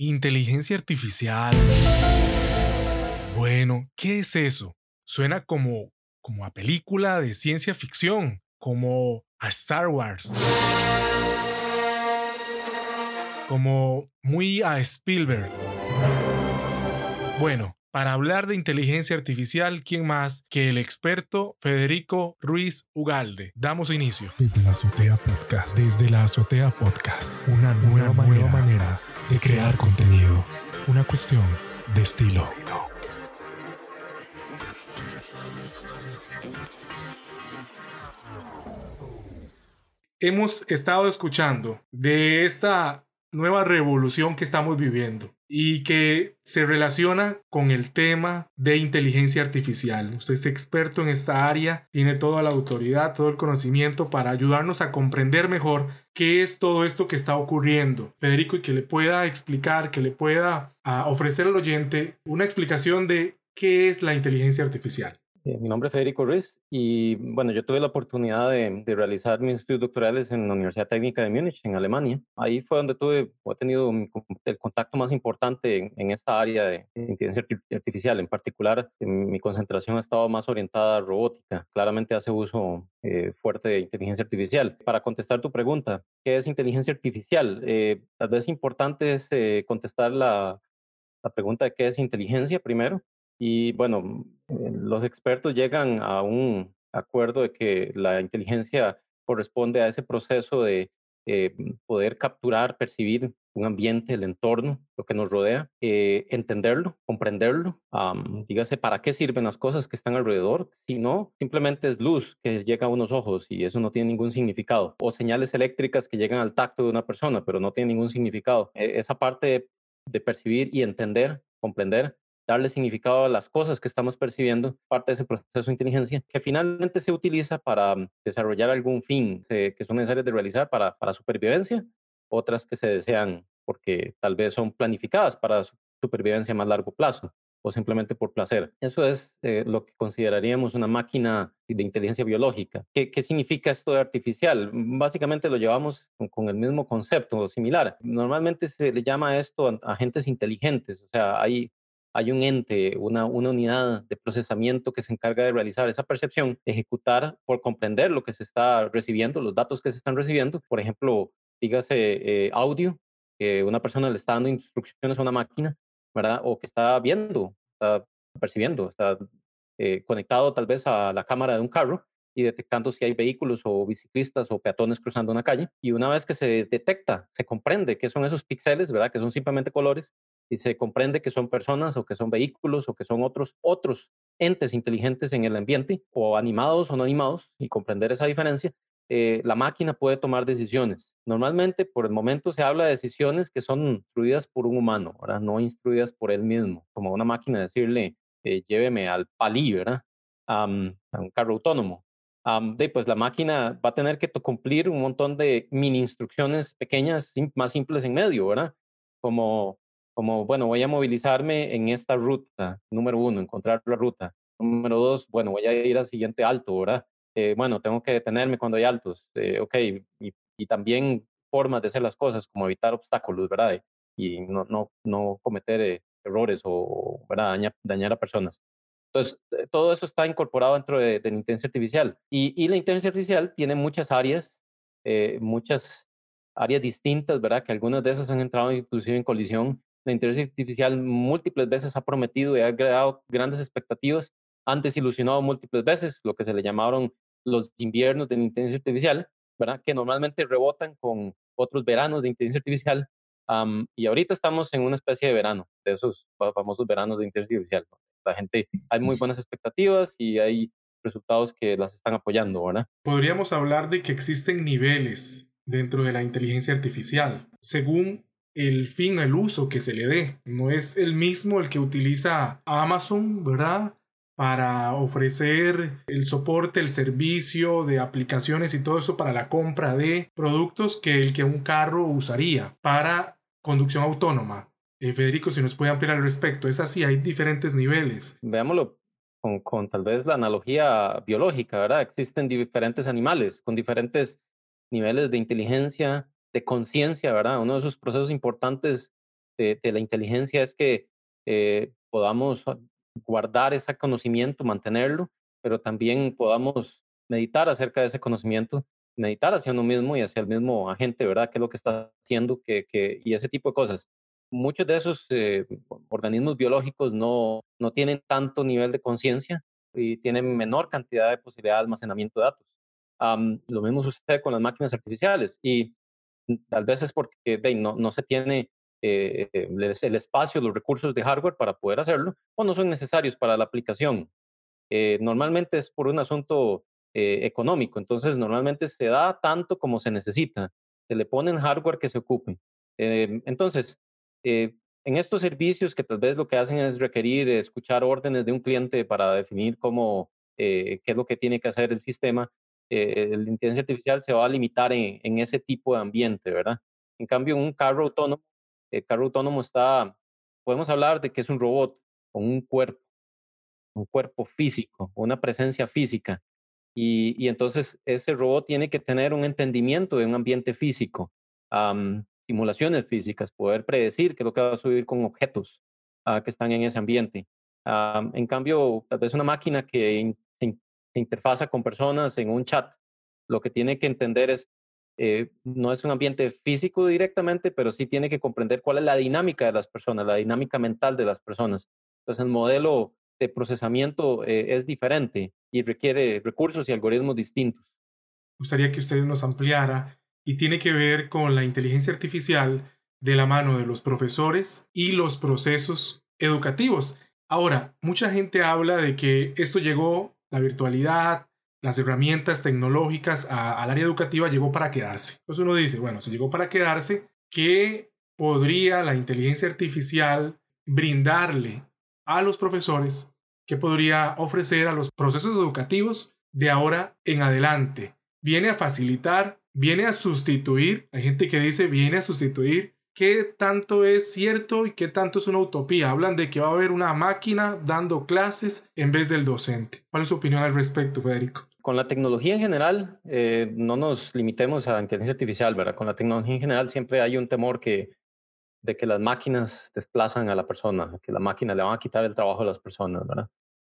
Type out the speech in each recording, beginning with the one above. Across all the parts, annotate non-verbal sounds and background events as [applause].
Inteligencia artificial. Bueno, ¿qué es eso? Suena como, como a película de ciencia ficción, como a Star Wars. Como muy a Spielberg. Bueno, para hablar de inteligencia artificial, ¿quién más que el experto Federico Ruiz Ugalde? Damos inicio. Desde la Azotea Podcast. Desde la Azotea Podcast. Una nueva, nueva manera de crear contenido. Una cuestión de estilo. Hemos estado escuchando de esta nueva revolución que estamos viviendo y que se relaciona con el tema de inteligencia artificial. Usted es experto en esta área, tiene toda la autoridad, todo el conocimiento para ayudarnos a comprender mejor qué es todo esto que está ocurriendo. Federico, y que le pueda explicar, que le pueda ah, ofrecer al oyente una explicación de qué es la inteligencia artificial. Eh, mi nombre es Federico Ruiz y bueno, yo tuve la oportunidad de, realizar mis estudios doctorales en la Universidad Técnica de Múnich, en Alemania. Ahí fue donde tuve, he tenido el contacto más importante en, esta área de inteligencia artificial. En particular, mi concentración ha estado más orientada a robótica. Claramente hace uso eh, fuerte de inteligencia artificial. Para contestar tu pregunta, ¿qué es inteligencia artificial? Eh, tal vez importante es contestar la, la pregunta de qué es inteligencia primero. Y bueno, eh, los expertos llegan a un acuerdo de que la inteligencia corresponde a ese proceso de eh, poder capturar, percibir un ambiente, el entorno, lo que nos rodea, eh, entenderlo, comprenderlo, dígase para qué sirven las cosas que están alrededor, si no, simplemente es luz que llega a unos ojos y eso no tiene ningún significado, o señales eléctricas que llegan al tacto de una persona, pero no tiene ningún significado. E, esa parte de percibir y entender, comprender, darle significado a las cosas que estamos percibiendo, parte de ese proceso de inteligencia, que finalmente se utiliza para mm, desarrollar algún fin que son necesarios de realizar para, para supervivencia, otras que se desean porque tal vez son planificadas para supervivencia a más largo plazo o simplemente por placer. Eso es eh, lo que consideraríamos una máquina de inteligencia biológica. ¿Qué, ¿Qué, significa esto de artificial? Básicamente lo llevamos con, el mismo concepto, similar. Normalmente se le llama esto agentes inteligentes, o sea, hay hay un ente, una, unidad de procesamiento que se encarga de realizar esa percepción, ejecutar por comprender lo que se está recibiendo, los datos que se están recibiendo. Por ejemplo, dígase eh, audio, que una persona le está dando instrucciones a una máquina, ¿verdad? O que está viendo, está percibiendo, está eh, conectado tal vez a la cámara de un carro y detectando si hay vehículos o biciclistas o peatones cruzando una calle. Y una vez que se detecta, se comprende qué son esos píxeles, ¿verdad? Que son simplemente colores, y se comprende que son personas o que son vehículos o que son otros, otros entes inteligentes en el ambiente, o animados o no animados, y comprender esa diferencia, eh, la máquina puede tomar decisiones. Normalmente, por el momento, se habla de decisiones que son instruidas por un humano, ¿verdad? no instruidas por él mismo, como una máquina decirle, eh, lléveme al palí, ¿verdad? a un carro autónomo. De, pues la máquina va a tener que cumplir un montón de mini instrucciones pequeñas, más simples en medio, ¿verdad? Como como, bueno, voy a movilizarme en esta ruta, número uno, encontrar la ruta. Número dos, bueno, voy a ir al siguiente alto, ¿verdad? Eh, bueno, tengo que detenerme cuando hay altos, eh, y, también formas de hacer las cosas, como evitar obstáculos, ¿verdad? Y no, no, no cometer eh, errores o, ¿verdad? Dañar, a personas. Entonces, todo eso está incorporado dentro de, la inteligencia artificial. Y, y, la inteligencia artificial tiene muchas áreas, muchas áreas distintas, ¿verdad? Que algunas de esas han entrado inclusive en colisión la inteligencia artificial múltiples veces ha prometido y ha creado grandes expectativas, han desilusionado múltiples veces, lo que se le llamaron los inviernos de la inteligencia artificial, ¿verdad? que normalmente rebotan con otros veranos de inteligencia artificial. y ahorita estamos en una especie de verano, de esos famosos veranos de inteligencia artificial. La gente, hay muy buenas expectativas y hay resultados que las están apoyando, ¿verdad? Podríamos hablar de que existen niveles dentro de la inteligencia artificial. Según el fin, el uso que se le dé. No es el mismo el que utiliza Amazon, ¿verdad? Para ofrecer el soporte, el servicio de aplicaciones y todo eso para la compra de productos que el que un carro usaría para conducción autónoma. Eh, Federico, si nos puede ampliar al respecto, es así, hay diferentes niveles. Veámoslo con, con, tal vez la analogía biológica, ¿verdad? Existen diferentes animales con diferentes niveles de inteligencia, de conciencia, ¿verdad? Uno de esos procesos importantes de, la inteligencia es que eh, podamos guardar ese conocimiento, mantenerlo, pero también podamos meditar acerca de ese conocimiento, meditar hacia uno mismo y hacia el mismo agente, ¿verdad? ¿Qué es lo que está haciendo? Que, que, y ese tipo de cosas. Muchos de esos eh, organismos biológicos no, no tienen tanto nivel de conciencia y tienen menor cantidad de posibilidad de almacenamiento de datos. lo mismo sucede con las máquinas artificiales y tal vez es porque no, no se tiene eh, el espacio, los recursos de hardware para poder hacerlo o no son necesarios para la aplicación. Eh, normalmente es por un asunto eh, económico, entonces normalmente se da tanto como se necesita, se le ponen hardware que se ocupe. entonces, en estos servicios que tal vez lo que hacen es requerir escuchar órdenes de un cliente para definir cómo, qué es lo que tiene que hacer el sistema, la inteligencia artificial se va a limitar en, en, ese tipo de ambiente, ¿verdad? En cambio, un carro autónomo el carro autónomo está, podemos hablar de que es un robot con un cuerpo, un cuerpo físico, una presencia física. Y, entonces ese robot tiene que tener un entendimiento de un ambiente físico, simulaciones físicas, poder predecir qué es lo que va a subir con objetos ah, que están en ese ambiente. en cambio, tal vez una máquina que se interfaza con personas en un chat, lo que tiene que entender es eh, no es un ambiente físico directamente, pero sí tiene que comprender cuál es la dinámica de las personas, la dinámica mental de las personas. Entonces, el modelo de procesamiento eh, es diferente y requiere recursos y algoritmos distintos. Me gustaría que usted nos ampliara y tiene que ver con la inteligencia artificial de la mano de los profesores y los procesos educativos. Ahora, mucha gente habla de que esto llegó, la virtualidad, las herramientas tecnológicas al área educativa llegó para quedarse. Entonces uno dice, bueno, si llegó para quedarse, ¿qué podría la inteligencia artificial brindarle a los profesores? ¿Qué podría ofrecer a los procesos educativos de ahora en adelante? ¿Viene a facilitar? ¿Viene a sustituir? Hay gente que dice, viene a sustituir. ¿Qué tanto es cierto y qué tanto es una utopía? Hablan de que va a haber una máquina dando clases en vez del docente. ¿Cuál es su opinión al respecto, Federico? con la tecnología en general, eh, no nos limitemos a la inteligencia artificial, ¿verdad? Con la tecnología en general siempre hay un temor que, de que las máquinas desplazan a la persona, que la máquina le van a quitar el trabajo a las personas, ¿verdad?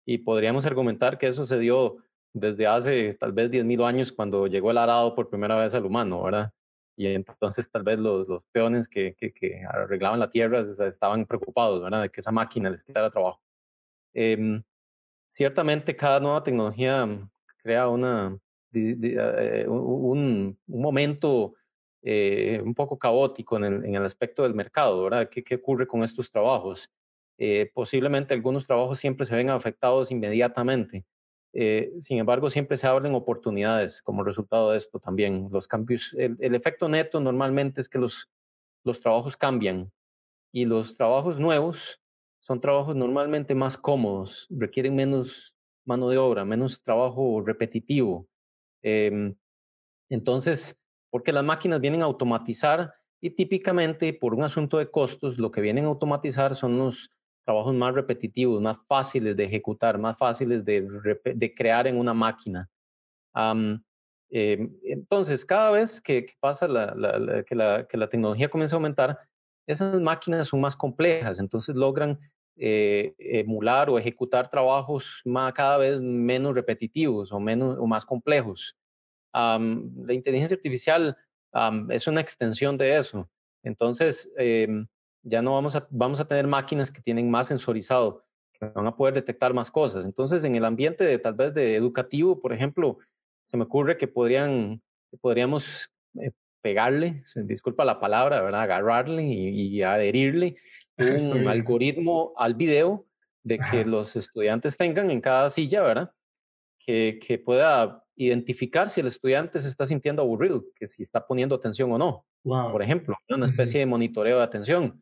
Y podríamos argumentar que eso se dio desde hace tal vez 10.000 años cuando llegó el arado por primera vez al humano, ¿verdad? Y entonces tal vez los, los peones que, que, arreglaban la tierra estaban preocupados, ¿verdad? De que esa máquina les quitara trabajo. Eh, ciertamente cada nueva tecnología crea una, eh, un, momento eh, un poco caótico en el, en el, aspecto del mercado, ¿verdad? ¿Qué, qué ocurre con estos trabajos? Eh, posiblemente algunos trabajos siempre se ven afectados inmediatamente. Sin embargo, siempre se abren oportunidades como resultado de esto también. Los cambios, el, el, efecto neto normalmente es que los, los trabajos cambian y los trabajos nuevos son trabajos normalmente más cómodos, requieren menos mano de obra, menos trabajo repetitivo. Em, entonces, porque las máquinas vienen a automatizar y típicamente por un asunto de costos, lo que vienen a automatizar son los trabajos más repetitivos, más fáciles de ejecutar, más fáciles de, de crear en una máquina. Em, entonces, cada vez que, pasa que, la, que la tecnología comienza a aumentar, esas máquinas son más complejas, entonces logran eh, emular o ejecutar trabajos más, cada vez menos repetitivos o, menos, o más complejos. la inteligencia artificial es una extensión de eso. Entonces, em, ya no vamos a, vamos a tener máquinas que tienen más sensorizado, que van a poder detectar más cosas. Entonces, en el ambiente de, tal vez de educativo, por ejemplo, se me ocurre que podrían, podríamos eh, pegarle, disculpa la palabra, ¿verdad? Agarrarle y, y adherirle [laughs] un algoritmo al video de que los estudiantes tengan en cada silla, ¿verdad? Que, que, pueda identificar si el estudiante se está sintiendo aburrido, que si está poniendo atención o no. Por ejemplo, una especie de monitoreo de atención,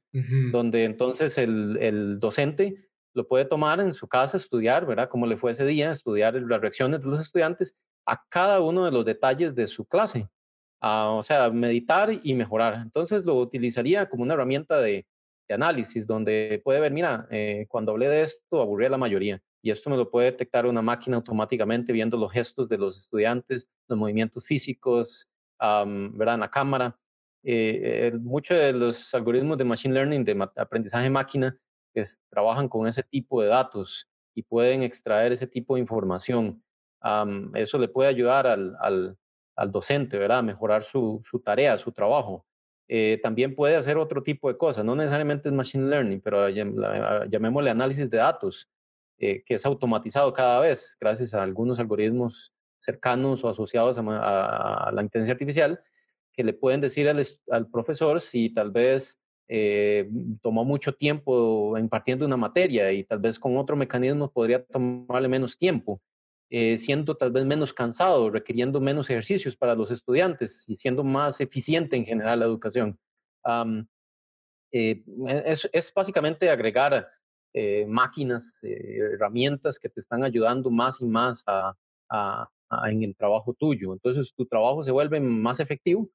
donde entonces el, el, docente lo puede tomar en su casa, estudiar, ¿verdad? Cómo le fue ese día, estudiar las reacciones de los estudiantes a cada uno de los detalles de su clase. Ah, o sea, meditar y mejorar. Entonces lo utilizaría como una herramienta de, de análisis donde puede ver, mira, eh, cuando hablé de esto aburrí a la mayoría y esto me lo puede detectar una máquina automáticamente viendo los gestos de los estudiantes, los movimientos físicos, ¿verdad? En la cámara. eh, muchos de los algoritmos de Machine Learning, de aprendizaje máquina, trabajan con ese tipo de datos y pueden extraer ese tipo de información. eso le puede ayudar al, al, al, docente, ¿verdad? A mejorar su, su tarea, su trabajo. Eh, también puede hacer otro tipo de cosas, no necesariamente es Machine Learning, pero llamémosle análisis de datos, eh, que es automatizado cada vez gracias a algunos algoritmos cercanos o asociados a, la inteligencia artificial, que le pueden decir al, profesor si tal vez eh, tomó mucho tiempo impartiendo una materia y tal vez con otro mecanismo podría tomarle menos tiempo, eh, siendo tal vez menos cansado, requiriendo menos ejercicios para los estudiantes y siendo más eficiente en general la educación. Es, es, básicamente agregar máquinas, herramientas que te están ayudando más y más a, en el trabajo tuyo. Entonces tu trabajo se vuelve más efectivo,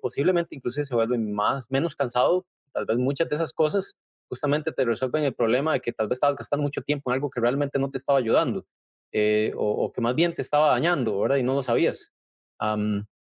posiblemente inclusive se vuelve más, menos cansado Tal vez muchas de esas cosas justamente te resuelven el problema de que tal vez estabas gastando mucho tiempo en algo que realmente no te estaba ayudando eh, o, que más bien te estaba dañando, ¿verdad? Y no lo sabías.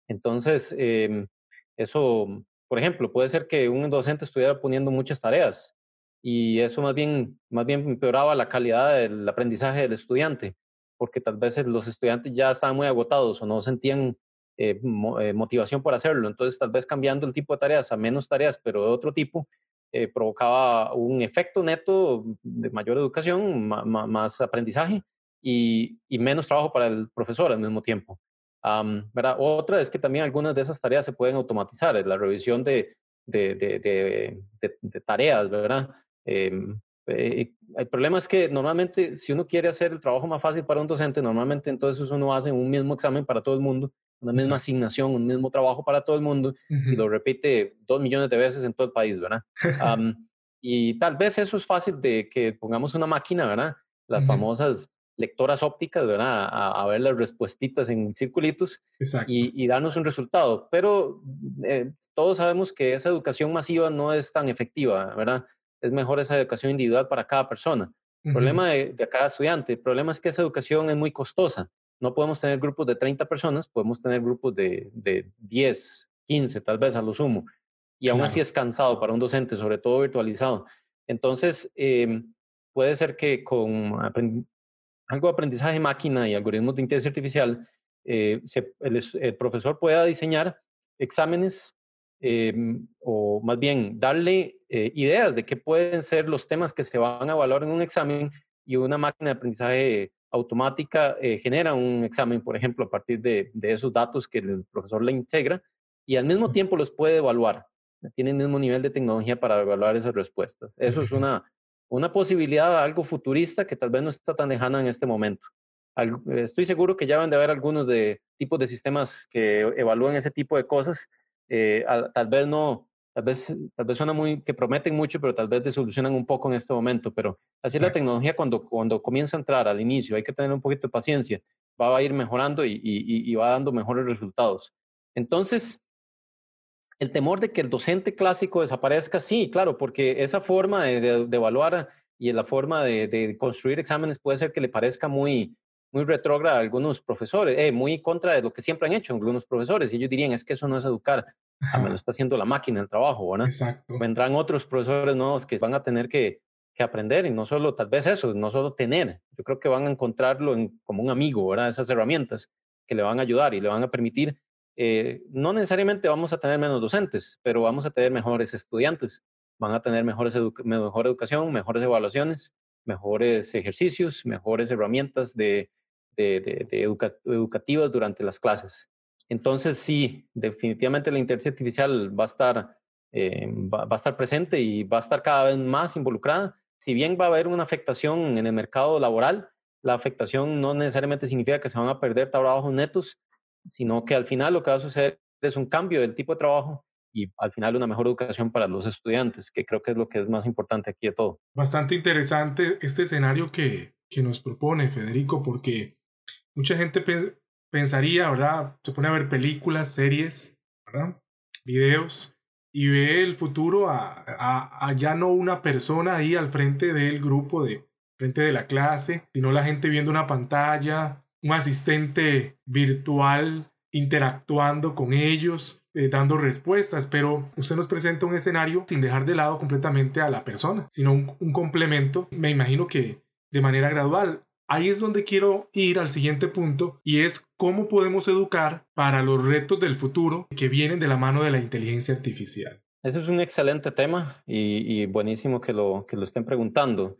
entonces, em, eso, por ejemplo, puede ser que un docente estuviera poniendo muchas tareas y eso más bien, más bien empeoraba la calidad del aprendizaje del estudiante, porque tal vez los estudiantes ya estaban muy agotados o no sentían eh, eh, motivación por hacerlo. Entonces, tal vez cambiando el tipo de tareas a menos tareas, pero de otro tipo, eh, provocaba un efecto neto de mayor educación, más aprendizaje y, menos trabajo para el profesor al mismo tiempo. ¿verdad? Otra es que también algunas de esas tareas se pueden automatizar, la revisión de, de, de, de tareas, ¿verdad? Em, el problema es que normalmente si uno quiere hacer el trabajo más fácil para un docente, normalmente entonces uno hace un mismo examen para todo el mundo una misma asignación, un mismo trabajo para todo el mundo y lo repite dos millones de veces en todo el país, ¿verdad? [laughs] y tal vez eso es fácil de que pongamos una máquina, ¿verdad? Las famosas lectoras ópticas, ¿verdad? A, ver las respuestitas en circulitos y, y, darnos un resultado. Pero eh, todos sabemos que esa educación masiva no es tan efectiva, ¿verdad? Es mejor esa educación individual para cada persona. El problema de, de, cada estudiante, el problema es que esa educación es muy costosa no podemos tener grupos de 30 personas, podemos tener grupos de, de 10, 15 tal vez a lo sumo. Y aún así es cansado para un docente, sobre todo virtualizado. Entonces, em, puede ser que con algo de aprendizaje máquina y algoritmos de inteligencia artificial, eh, el, profesor pueda diseñar exámenes em, o más bien darle eh, ideas de qué pueden ser los temas que se van a evaluar en un examen y una máquina de aprendizaje automática eh, genera un examen, por ejemplo, a partir de, esos datos que el profesor le integra y al mismo tiempo los puede evaluar. Tiene el mismo nivel de tecnología para evaluar esas respuestas. Eso es una, una posibilidad, algo futurista que tal vez no está tan lejana en este momento. estoy seguro que ya van de haber algunos de tipos de sistemas que evalúen ese tipo de cosas. Eh, tal vez no, tal vez, tal vez suena muy, que prometen mucho, pero tal vez desolucionan un poco en este momento, pero así la tecnología cuando, cuando comienza a entrar al inicio, hay que tener un poquito de paciencia, va a ir mejorando y, y, va dando mejores resultados. Entonces, el temor de que el docente clásico desaparezca, sí, claro, porque esa forma de, de, evaluar y la forma de, de, construir exámenes puede ser que le parezca muy, muy retrógrada algunos profesores, eh, muy contra de lo que siempre han hecho algunos profesores, y ellos dirían, es que eso no es educar, a lo está haciendo la máquina el trabajo, ¿verdad? Exacto. Vendrán otros profesores nuevos que van a tener que, que, aprender y no solo, tal vez eso, no solo tener, yo creo que van a encontrarlo como un amigo, ¿verdad? Esas herramientas que le van a ayudar y le van a permitir, eh, no necesariamente vamos a tener menos docentes, pero vamos a tener mejores estudiantes, van a tener mejores mejor educación, mejores evaluaciones, mejores ejercicios, mejores herramientas de, de, de, educativas durante las clases. Entonces, sí, definitivamente la inteligencia artificial va a estar, eh, va, a estar presente y va a estar cada vez más involucrada. Si bien va a haber una afectación en el mercado laboral, la afectación no necesariamente significa que se van a perder trabajos netos, sino que al final lo que va a suceder es un cambio del tipo de trabajo y al final una mejor educación para los estudiantes, que creo que es lo que es más importante aquí de todo. Bastante interesante este escenario que, que nos propone Federico, porque mucha gente pensaría, ¿verdad? Se pone a ver películas, series, ¿verdad? Videos y ve el futuro a, a, ya no una persona ahí al frente del grupo, de frente de la clase, sino la gente viendo una pantalla, un asistente virtual interactuando con ellos. eh, dando respuestas, pero usted nos presenta un escenario sin dejar de lado completamente a la persona, sino un, un complemento, me imagino que de manera gradual. Ahí es donde quiero ir al siguiente punto y es cómo podemos educar para los retos del futuro que vienen de la mano de la inteligencia artificial. Ese es un excelente tema y, buenísimo que lo, que lo estén preguntando.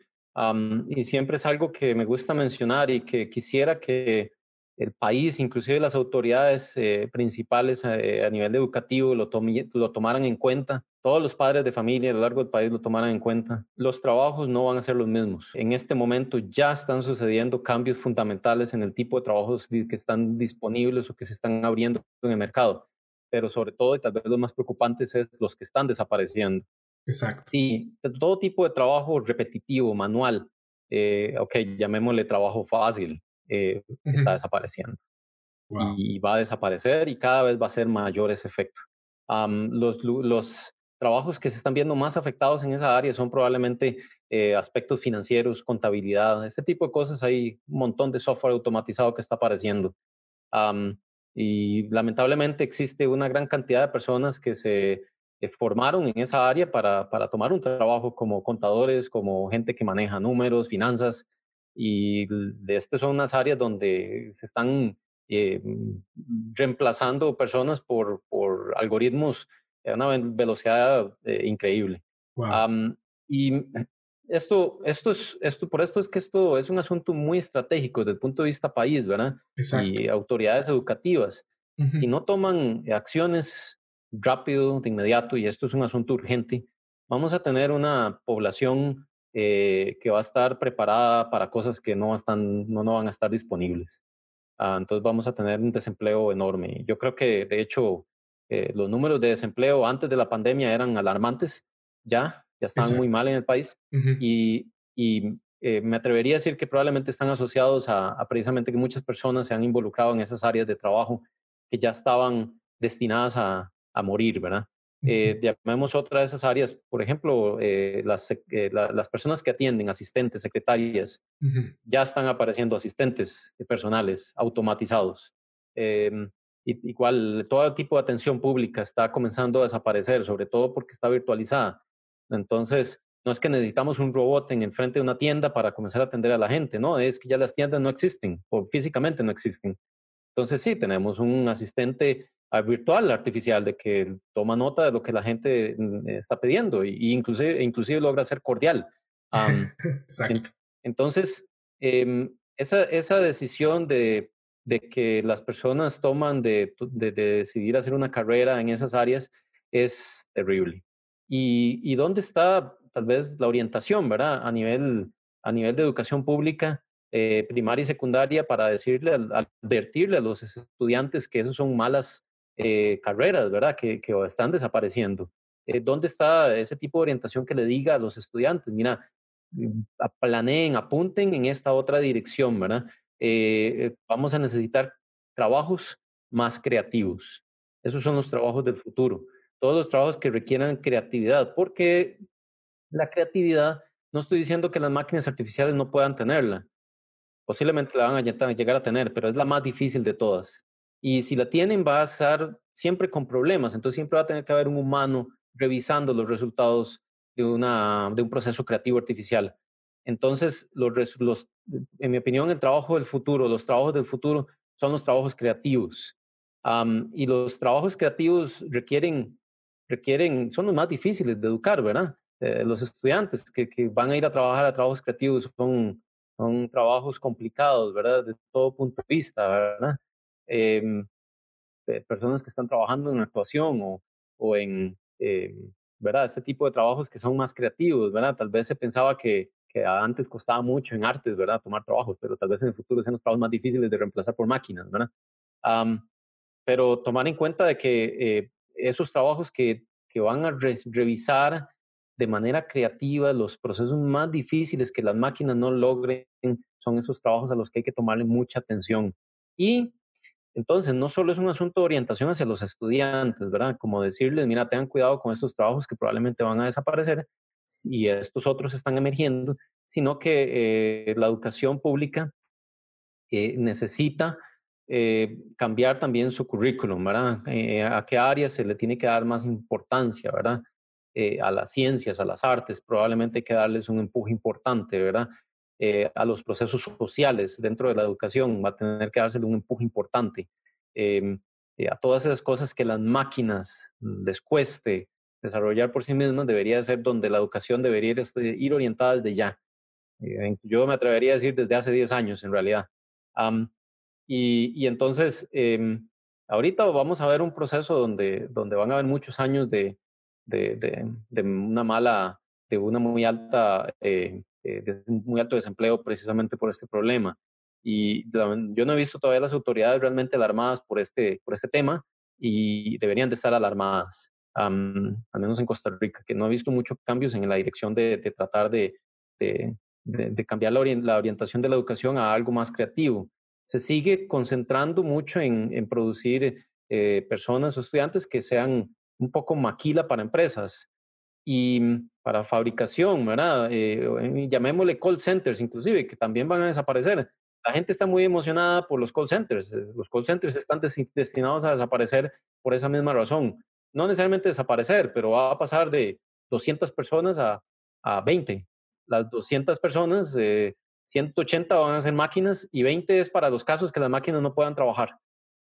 y siempre es algo que me gusta mencionar y que quisiera que el país, inclusive las autoridades eh, principales eh, a nivel educativo lo, lo tomaran en cuenta, todos los padres de familia a lo largo del país lo tomaran en cuenta. Los trabajos no van a ser los mismos. En este momento ya están sucediendo cambios fundamentales en el tipo de trabajos que están disponibles o que se están abriendo en el mercado, pero sobre todo, y tal vez lo más preocupante es los que están desapareciendo. Exacto. Sí, todo tipo de trabajo repetitivo, manual, eh, ok, llamémosle trabajo fácil, eh, está desapareciendo. Y va a desaparecer y cada vez va a ser mayor ese efecto. los, los trabajos que se están viendo más afectados en esa área son probablemente eh, aspectos financieros, contabilidad, este tipo de cosas. Hay un montón de software automatizado que está apareciendo. y lamentablemente existe una gran cantidad de personas que se eh, formaron en esa área para, para tomar un trabajo como contadores, como gente que maneja números, finanzas, y estas son unas áreas donde se están eh, mm, reemplazando personas por, por algoritmos a una velocidad eh, increíble. y esto, esto es, esto, por esto es que esto es un asunto muy estratégico desde el punto de vista país, ¿verdad? Y autoridades educativas. Si no toman acciones rápido, de inmediato, y esto es un asunto urgente, vamos a tener una población eh, que va a estar preparada para cosas que no, están, no, no van a estar disponibles. Ah, entonces vamos a tener un desempleo enorme. Yo creo que, de hecho, eh, los números de desempleo antes de la pandemia eran alarmantes, ya, ya estaban muy mal en el país. Y, y eh, me atrevería a decir que probablemente están asociados a, a, precisamente que muchas personas se han involucrado en esas áreas de trabajo que ya estaban destinadas a, a morir, ¿verdad? Eh, llamemos otra de esas áreas, por ejemplo, eh, las, eh, las personas que atienden, asistentes, secretarias, ya están apareciendo asistentes personales automatizados. Eh, igual, todo tipo de atención pública está comenzando a desaparecer, sobre todo porque está virtualizada. Entonces, no es que necesitamos un robot en el frente de una tienda para comenzar a atender a la gente, no, es que ya las tiendas no existen, o físicamente no existen. Entonces, sí, tenemos un asistente virtual artificial de que toma nota de lo que la gente mm, está pidiendo y, inclusive, inclusive logra ser cordial. [laughs] Exacto. entonces, em, esa, esa decisión de, de, que las personas toman de, de, decidir hacer una carrera en esas áreas es terrible. ¿Y, y dónde está tal vez la orientación, verdad? A nivel, a nivel de educación pública, eh, primaria y secundaria, para decirle, advertirle a los estudiantes que esas son malas eh, carreras, ¿verdad? Que, que están desapareciendo. Eh, ¿Dónde está ese tipo de orientación que le diga a los estudiantes? Mira, mm, planeen, apunten en esta otra dirección, ¿verdad? Eh, vamos a necesitar trabajos más creativos. Esos son los trabajos del futuro. Todos los trabajos que requieran creatividad, porque la creatividad, no estoy diciendo que las máquinas artificiales no puedan tenerla. Posiblemente la van a llegar a tener, pero es la más difícil de todas. Y si la tienen, va a estar siempre con problemas. Entonces siempre va a tener que haber un humano revisando los resultados de, una, de un proceso creativo artificial. Entonces, los, los, en mi opinión, el trabajo del futuro, los trabajos del futuro son los trabajos creativos. y los trabajos creativos requieren, requieren, son los más difíciles de educar, ¿verdad? Eh, los estudiantes que, que, van a ir a trabajar a trabajos creativos son, son trabajos complicados, ¿verdad? De todo punto de vista, ¿verdad? Em, personas que están trabajando en actuación o, o en, em, ¿verdad? Este tipo de trabajos que son más creativos, ¿verdad? Tal vez se pensaba que, que antes costaba mucho en artes, ¿verdad? Tomar trabajos, pero tal vez en el futuro sean los trabajos más difíciles de reemplazar por máquinas, ¿verdad? pero tomar en cuenta de que eh, esos trabajos que, que van a revisar de manera creativa los procesos más difíciles que las máquinas no logren son esos trabajos a los que hay que tomarle mucha atención. Y entonces, no solo es un asunto de orientación hacia los estudiantes, ¿verdad? Como decirles, mira, tengan cuidado con estos trabajos que probablemente van a desaparecer y estos otros están emergiendo, sino que eh, la educación pública eh, necesita eh, cambiar también su currículum, ¿verdad? A qué áreas se le tiene que dar más importancia, ¿verdad? A las ciencias, a las artes, probablemente hay que darles un empuje importante, ¿verdad? a los procesos sociales dentro de la educación va a tener que dársele un empuje importante. Em, a todas esas cosas que las máquinas les cueste desarrollar por sí mismas, debería ser donde la educación debería ir, este, orientada desde ya. yo me atrevería a decir desde hace 10 años, en realidad. Y, entonces, em, ahorita vamos a ver un proceso donde, donde van a haber muchos años de, una mala, de una muy alta, eh, eh, muy alto desempleo precisamente por este problema. Y yo no he visto todavía las autoridades realmente alarmadas por este, por este tema y deberían de estar alarmadas, al menos en Costa Rica, que no he visto muchos cambios en la dirección de, de tratar de, de, cambiar la, la, orientación de la educación a algo más creativo se sigue concentrando mucho en, producir eh, personas o estudiantes que sean un poco maquila para empresas y mm, para fabricación, ¿verdad? Eh, llamémosle call centers inclusive, que también van a desaparecer. La gente está muy emocionada por los call centers. Eh, los call centers están destinados a desaparecer por esa misma razón. No necesariamente desaparecer, pero va a pasar de 200 personas a, a 20. Las 200 personas 180 van a ser máquinas y 20 es para los casos que las máquinas no puedan trabajar.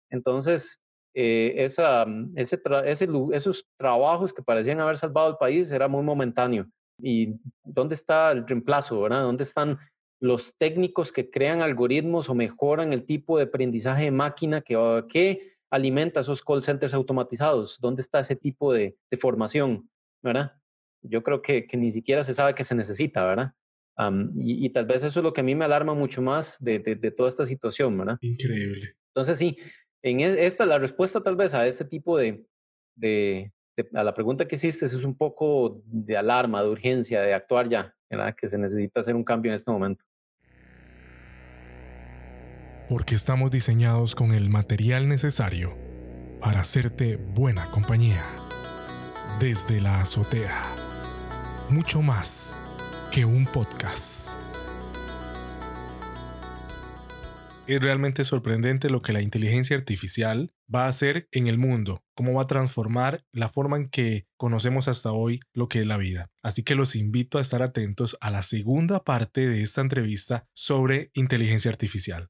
Entonces, eh, mm, ese, esos trabajos que parecían haber salvado el país era muy momentáneo. ¿Y dónde está el reemplazo? ¿verdad? ¿Dónde están los técnicos que crean algoritmos o mejoran el tipo de aprendizaje de máquina que, que alimenta esos call centers automatizados? ¿Dónde está ese tipo de, de formación? ¿verdad? Yo creo que, que, ni siquiera se sabe que se necesita, ¿verdad? y, tal vez eso es lo que a mí me alarma mucho más de, de, toda esta situación, ¿verdad? Increíble. Entonces, sí, en e, esta, la respuesta tal vez a este tipo de, de, a la pregunta que hiciste es un poco de alarma, de urgencia, de actuar ya, ¿verdad? Que se necesita hacer un cambio en este momento. Porque estamos diseñados con el material necesario para hacerte buena compañía. Desde la azotea. Mucho más que un podcast. Es realmente sorprendente lo que la inteligencia artificial va a hacer en el mundo, cómo va a transformar la forma en que conocemos hasta hoy lo que es la vida. Así que los invito a estar atentos a la segunda parte de esta entrevista sobre inteligencia artificial.